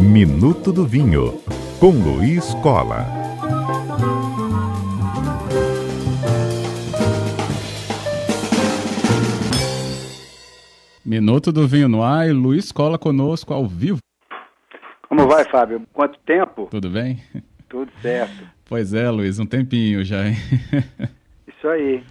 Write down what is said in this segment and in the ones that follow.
Minuto do Vinho, com Luiz Cola. Minuto do Vinho no ar e Luiz Cola conosco ao vivo. Como vai, Fábio? Quanto tempo? Tudo bem? Tudo certo. Pois é, Luiz, um tempinho já, hein? Isso aí.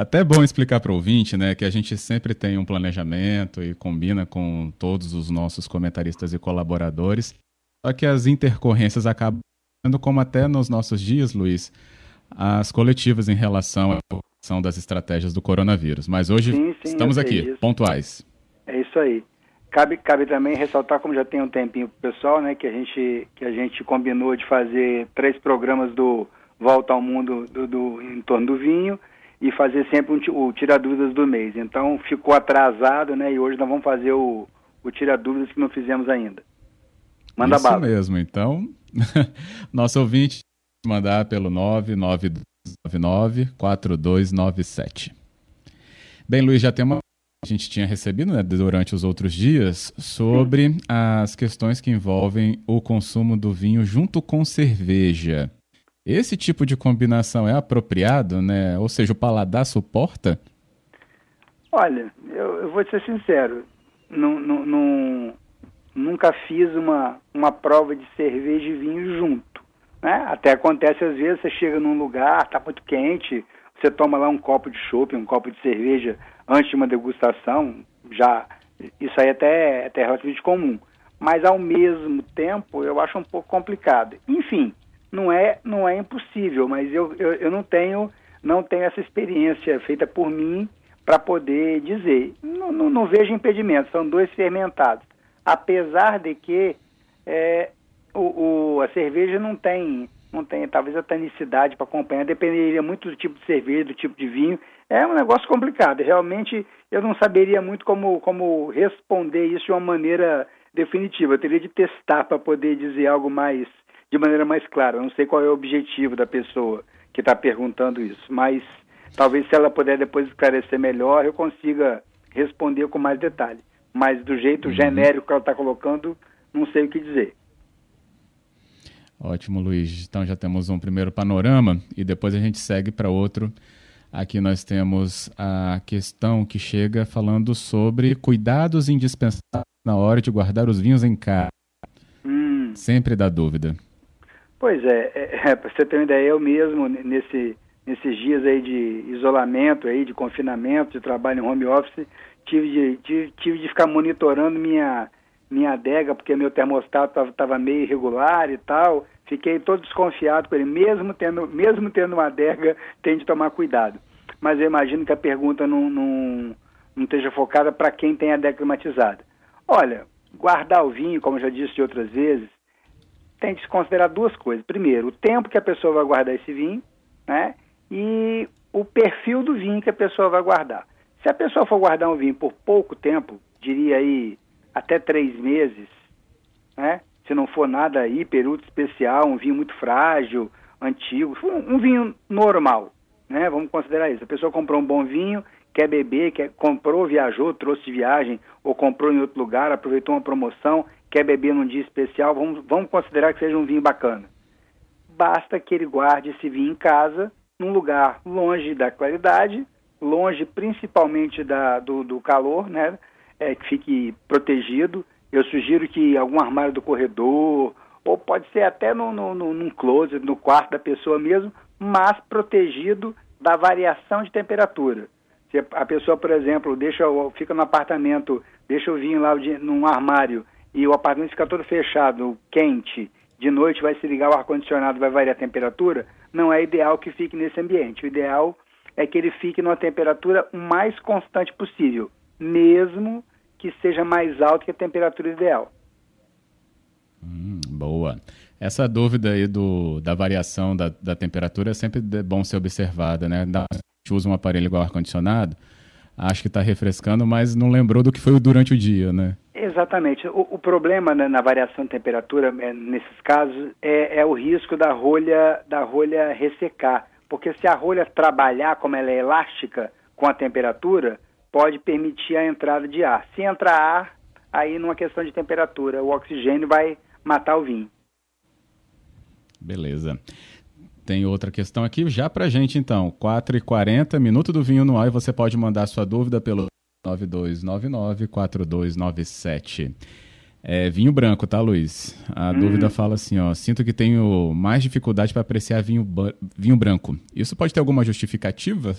Até bom explicar para o ouvinte, né, que a gente sempre tem um planejamento e combina com todos os nossos comentaristas e colaboradores. Só que as intercorrências acabam sendo como até nos nossos dias, Luiz, as coletivas em relação à são das estratégias do coronavírus. Mas hoje sim, sim, estamos aqui, disso. pontuais. É isso aí. Cabe, cabe também ressaltar, como já tem um tempinho pro pessoal, né, que a gente, que a gente combinou de fazer três programas do Volta ao Mundo do, do em torno do vinho e fazer sempre um, o Tira Dúvidas do mês. Então ficou atrasado, né? E hoje nós vamos fazer o, o Tira Dúvidas que não fizemos ainda. Manda Isso bala. mesmo. Então, nosso ouvinte mandar pelo 992994297. Bem, Luiz, já tem uma a gente tinha recebido né, durante os outros dias sobre as questões que envolvem o consumo do vinho junto com cerveja. Esse tipo de combinação é apropriado, né? Ou seja, o paladar suporta? Olha, eu, eu vou ser sincero, nunca fiz uma, uma prova de cerveja e vinho junto. Né? Até acontece às vezes, você chega num lugar, está muito quente, você toma lá um copo de chopp, um copo de cerveja antes de uma degustação, já isso aí até, até é relativamente comum. Mas ao mesmo tempo eu acho um pouco complicado. Enfim, não é, não é impossível, mas eu, eu, eu não tenho não tenho essa experiência feita por mim para poder dizer. Não, não, não, vejo impedimento, são dois fermentados. Apesar de que é, o, o, a cerveja não tem, não tem talvez a tanicidade para acompanhar, dependeria muito do tipo de cerveja, do tipo de vinho. É um negócio complicado. Realmente eu não saberia muito como, como responder isso de uma maneira definitiva. Eu teria de testar para poder dizer algo mais de maneira mais clara. Eu não sei qual é o objetivo da pessoa que está perguntando isso, mas talvez se ela puder depois esclarecer melhor, eu consiga responder com mais detalhe. Mas do jeito uhum. genérico que ela está colocando, não sei o que dizer. Ótimo, Luiz. Então já temos um primeiro panorama e depois a gente segue para outro. Aqui nós temos a questão que chega falando sobre cuidados indispensáveis na hora de guardar os vinhos em casa. Hum. Sempre dá dúvida. Pois é, é, é para você ter uma ideia, eu mesmo, nesse, nesses dias aí de isolamento, aí, de confinamento, de trabalho em home office, tive de, tive, tive de ficar monitorando minha, minha adega, porque meu termostato estava meio irregular e tal. Fiquei todo desconfiado com ele, mesmo tendo, mesmo tendo uma adega, tem de tomar cuidado. Mas eu imagino que a pergunta não, não, não esteja focada para quem tem adega climatizada. Olha, guardar o vinho, como eu já disse outras vezes, tem que se considerar duas coisas. Primeiro, o tempo que a pessoa vai guardar esse vinho, né? E o perfil do vinho que a pessoa vai guardar. Se a pessoa for guardar um vinho por pouco tempo, diria aí até três meses, né? Se não for nada hiper, ultra especial, um vinho muito frágil, antigo, um, um vinho normal, né? Vamos considerar isso. A pessoa comprou um bom vinho, quer beber, quer, comprou, viajou, trouxe de viagem ou comprou em outro lugar, aproveitou uma promoção, quer beber num dia especial, vamos, vamos considerar que seja um vinho bacana. Basta que ele guarde esse vinho em casa, num lugar longe da qualidade, longe principalmente da, do, do calor, né? É, que fique protegido. Eu sugiro que algum armário do corredor, ou pode ser até no, no, no, num closet, no quarto da pessoa mesmo, mas protegido da variação de temperatura. Se a pessoa, por exemplo, deixa, fica no apartamento, deixa o vinho lá num armário e o apartamento fica todo fechado, quente, de noite vai se ligar o ar-condicionado, vai variar a temperatura, não é ideal que fique nesse ambiente. O ideal é que ele fique numa temperatura o mais constante possível, mesmo que seja mais alto que a temperatura ideal. Hum, boa. Essa dúvida aí do, da variação da, da temperatura é sempre bom ser observada, né? A gente usa um aparelho igual ar-condicionado, acho que está refrescando, mas não lembrou do que foi durante o dia, né? Exatamente. O, o problema né, na variação de temperatura, é, nesses casos, é, é, o risco da rolha, da rolha ressecar. Porque se a rolha trabalhar como ela é elástica com a temperatura, pode permitir a entrada de ar. Se entrar ar, aí numa questão de temperatura, o oxigênio vai matar o vinho. Beleza. Tem outra questão aqui já pra gente então, 4h40, Minuto do Vinho no ar e você pode mandar sua dúvida pelo 9299-4297. É, vinho branco, tá, Luiz? A hum. dúvida fala assim, ó, sinto que tenho mais dificuldade para apreciar vinho, vinho branco. Isso pode ter alguma justificativa?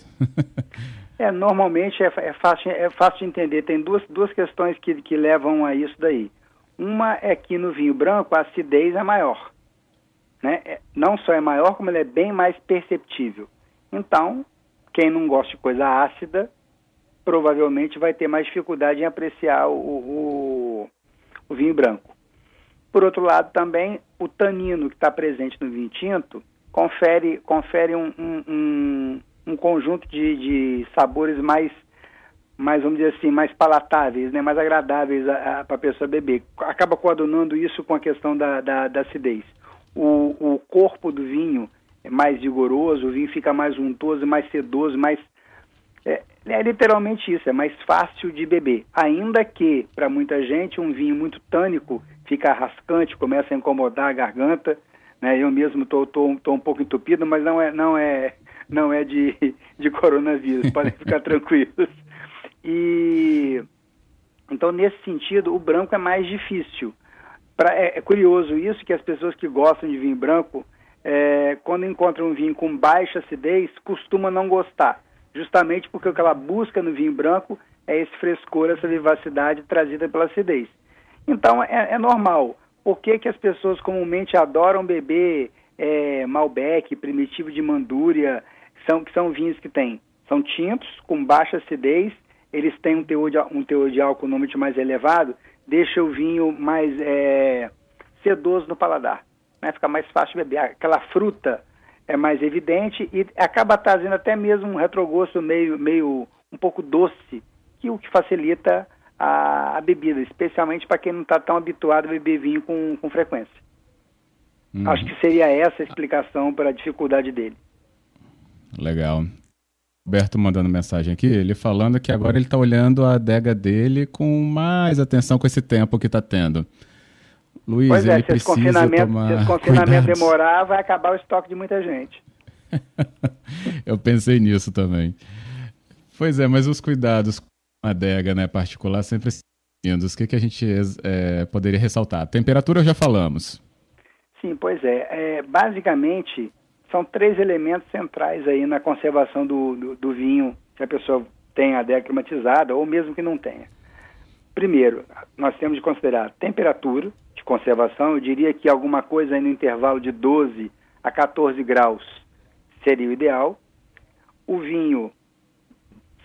é, normalmente é, é, fácil, é fácil de entender. Tem duas, duas questões que, que levam a isso daí. Uma é que no vinho branco a acidez é maior. Né? É, não só é maior, como ele é bem mais perceptível. Então, quem não gosta de coisa ácida, provavelmente vai ter mais dificuldade em apreciar o, o o vinho branco. Por outro lado, também o tanino que está presente no vinho tinto confere, confere um, um, um, um conjunto de, de, sabores mais, mais, vamos dizer assim, mais palatáveis, né, mais agradáveis para a pessoa beber. Acaba coadunando isso com a questão da, da, da acidez. O, o corpo do vinho é mais vigoroso, o vinho fica mais untoso, mais sedoso, mais é, é literalmente isso, é mais fácil de beber. Ainda que, para muita gente, um vinho muito tânico fica rascante, começa a incomodar a garganta. Né? Eu mesmo estou tô, tô, tô, um pouco entupido, mas não é, não é, não é de, de coronavírus, podem ficar tranquilos. E então, nesse sentido, o branco é mais difícil. Pra, é, é, curioso isso que as pessoas que gostam de vinho branco, é, quando encontram um vinho com baixa acidez, costumam não gostar justamente porque o que ela busca no vinho branco é esse frescor, essa vivacidade trazida pela acidez. Então é, é normal. Por que, que as pessoas comumente adoram beber é, Malbec, Primitivo de Mandúria, são, que são vinhos que têm? São tintos, com baixa acidez, eles têm um teor de, um teor de álcool normalmente mais elevado, deixa o vinho mais é, sedoso no paladar. Né? Fica mais fácil de beber. Aquela fruta é mais evidente e acaba trazendo até mesmo um retrogosto meio, meio um pouco doce, que o que facilita a, a bebida, especialmente para quem não está tão habituado a beber vinho com, com frequência. Hum. Acho que seria essa a explicação para a dificuldade dele. Legal. Roberto mandando mensagem aqui, ele falando que agora ele está olhando a adega dele com mais atenção com esse tempo que está tendo. Luiz, pois é, se esse confinamento, se esse confinamento demorar, vai acabar o estoque de muita gente. Eu pensei nisso também. Pois é, mas os cuidados com a adega né, particular sempre os que, que a gente é, poderia ressaltar? Temperatura já falamos. Sim, pois é. é. Basicamente, são três elementos centrais aí na conservação do, do, do vinho, se a pessoa tem a adega climatizada ou mesmo que não tenha. Primeiro, nós temos de considerar temperatura, de conservação, eu diria que alguma coisa no intervalo de 12 a 14 graus seria o ideal. O vinho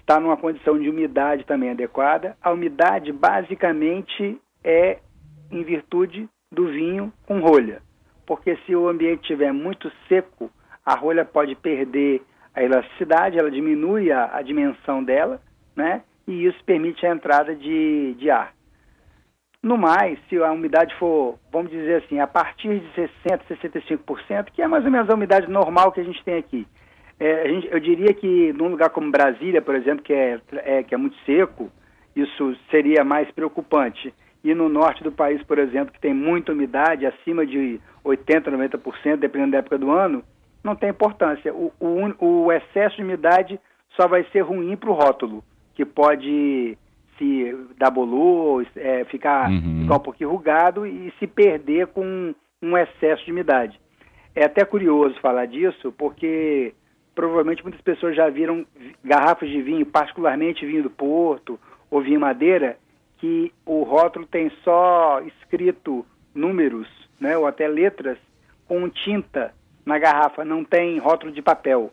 está numa condição de umidade também adequada. A umidade basicamente é em virtude do vinho com rolha, porque se o ambiente estiver muito seco, a rolha pode perder a elasticidade, ela diminui a, a dimensão dela, né? E isso permite a entrada de, de ar. No mais, se a umidade for, vamos dizer assim, a partir de 60%, 65%, que é mais ou menos a umidade normal que a gente tem aqui. É, gente, eu diria que num lugar como Brasília, por exemplo, que é, é, que é muito seco, isso seria mais preocupante. E no norte do país, por exemplo, que tem muita umidade, acima de 80%, 90%, dependendo da época do ano, não tem importância. O, o, o excesso de umidade só vai ser ruim para o rótulo, que pode se dar bolor, é, ficar, uhum. ficar um pouquinho rugado e se perder com um excesso de umidade. É até curioso falar disso, porque provavelmente muitas pessoas já viram garrafas de vinho, particularmente vinho do Porto ou vinho Madeira, que o rótulo tem só escrito números, né, ou até letras com tinta na garrafa, não tem rótulo de papel.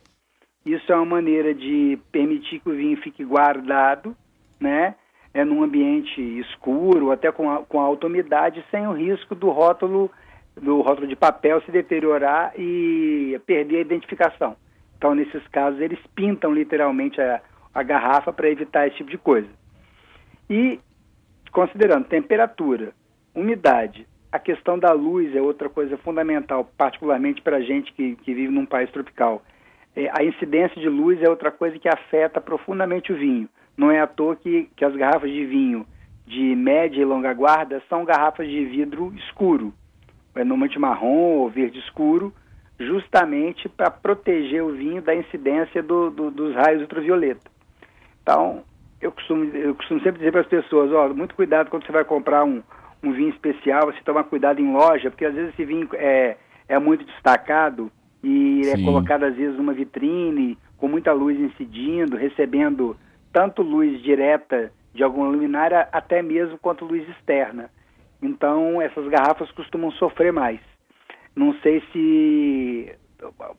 Isso é uma maneira de permitir que o vinho fique guardado, né, é, num ambiente escuro, até com, a, com alta umidade, sem o risco do rótulo, do rótulo de papel se deteriorar e perder a identificação. Então, nesses casos, eles pintam literalmente a, a garrafa para evitar esse tipo de coisa. E, considerando temperatura, umidade, a questão da luz é outra coisa fundamental, particularmente para a gente que, que vive num país tropical. É, a incidência de luz é outra coisa que afeta profundamente o vinho. Não é à toa que, que as garrafas de vinho de média e longa guarda são garrafas de vidro escuro, é normalmente marrom ou verde escuro, justamente para proteger o vinho da incidência do, do, dos raios ultravioleta. Então, eu costumo, eu costumo sempre dizer para as pessoas, ó, muito cuidado quando você vai comprar um, um vinho especial, você tomar cuidado em loja, porque às vezes esse vinho é, é muito destacado e é Sim. é colocado às vezes numa vitrine, com muita luz incidindo, recebendo tanto luz direta de alguma luminária, até mesmo quanto luz externa. Então, essas garrafas costumam sofrer mais. Não sei se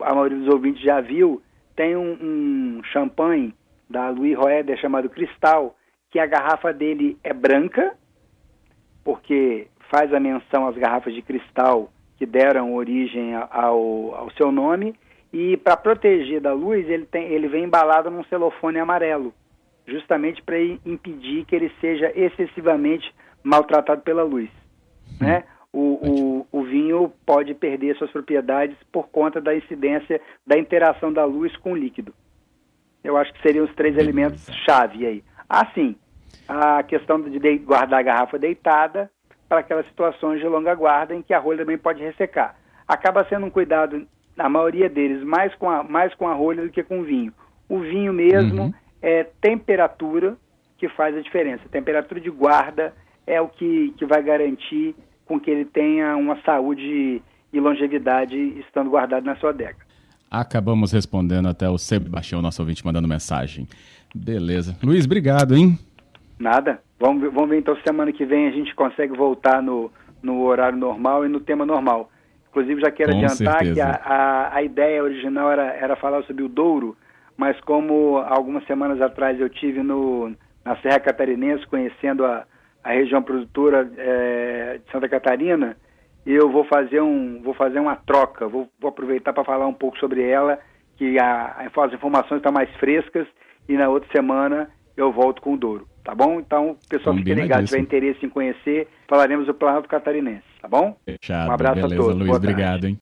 a maioria dos ouvintes já viu, tem um, um champanhe da Louis Roeder chamado Cristal, que a garrafa dele é branca, porque faz a menção às garrafas de cristal que deram origem ao, ao seu nome, e para proteger da luz, ele, tem, ele vem embalado num celofone amarelo, justamente para impedir que ele seja excessivamente maltratado pela luz. Hum. Né? O, o, o, vinho pode perder suas propriedades por conta da incidência da interação da luz com o líquido. Eu acho que seriam os três elementos chave aí. Assim, a questão de guardar a garrafa deitada para aquelas situações de longa guarda em que a rolha também pode ressecar. Acaba sendo um cuidado, na maioria deles, mais com a, mais com a rolha do que com o vinho. O vinho mesmo uhum. é temperatura que faz a diferença. Temperatura de guarda é o que, que vai garantir com que ele tenha uma saúde e longevidade estando guardado na sua adega. Acabamos respondendo até o Sebastião, nosso ouvinte, mandando mensagem. Beleza. Luiz, obrigado, hein? Nada. Vamos, vamos ver então semana que vem a gente consegue voltar no, no horário normal e no tema normal. Inclusive, já quero Com adiantar certeza. que a, a, a, ideia original era, era falar sobre o Douro, mas como algumas semanas atrás eu tive no, na Serra Catarinense conhecendo a, a região produtora é, de Santa Catarina, eu vou fazer um vou fazer uma troca, vou, vou aproveitar para falar um pouco sobre ela, que a, as informações estão mais frescas e na outra semana eu volto com o Douro, tá bom? Então, o pessoal que tem ligado, tiver interesse em conhecer, falaremos do Planalto Catarinense, tá bom? Fechado. Um abraço Beleza, a todos. Luiz, obrigado, hein?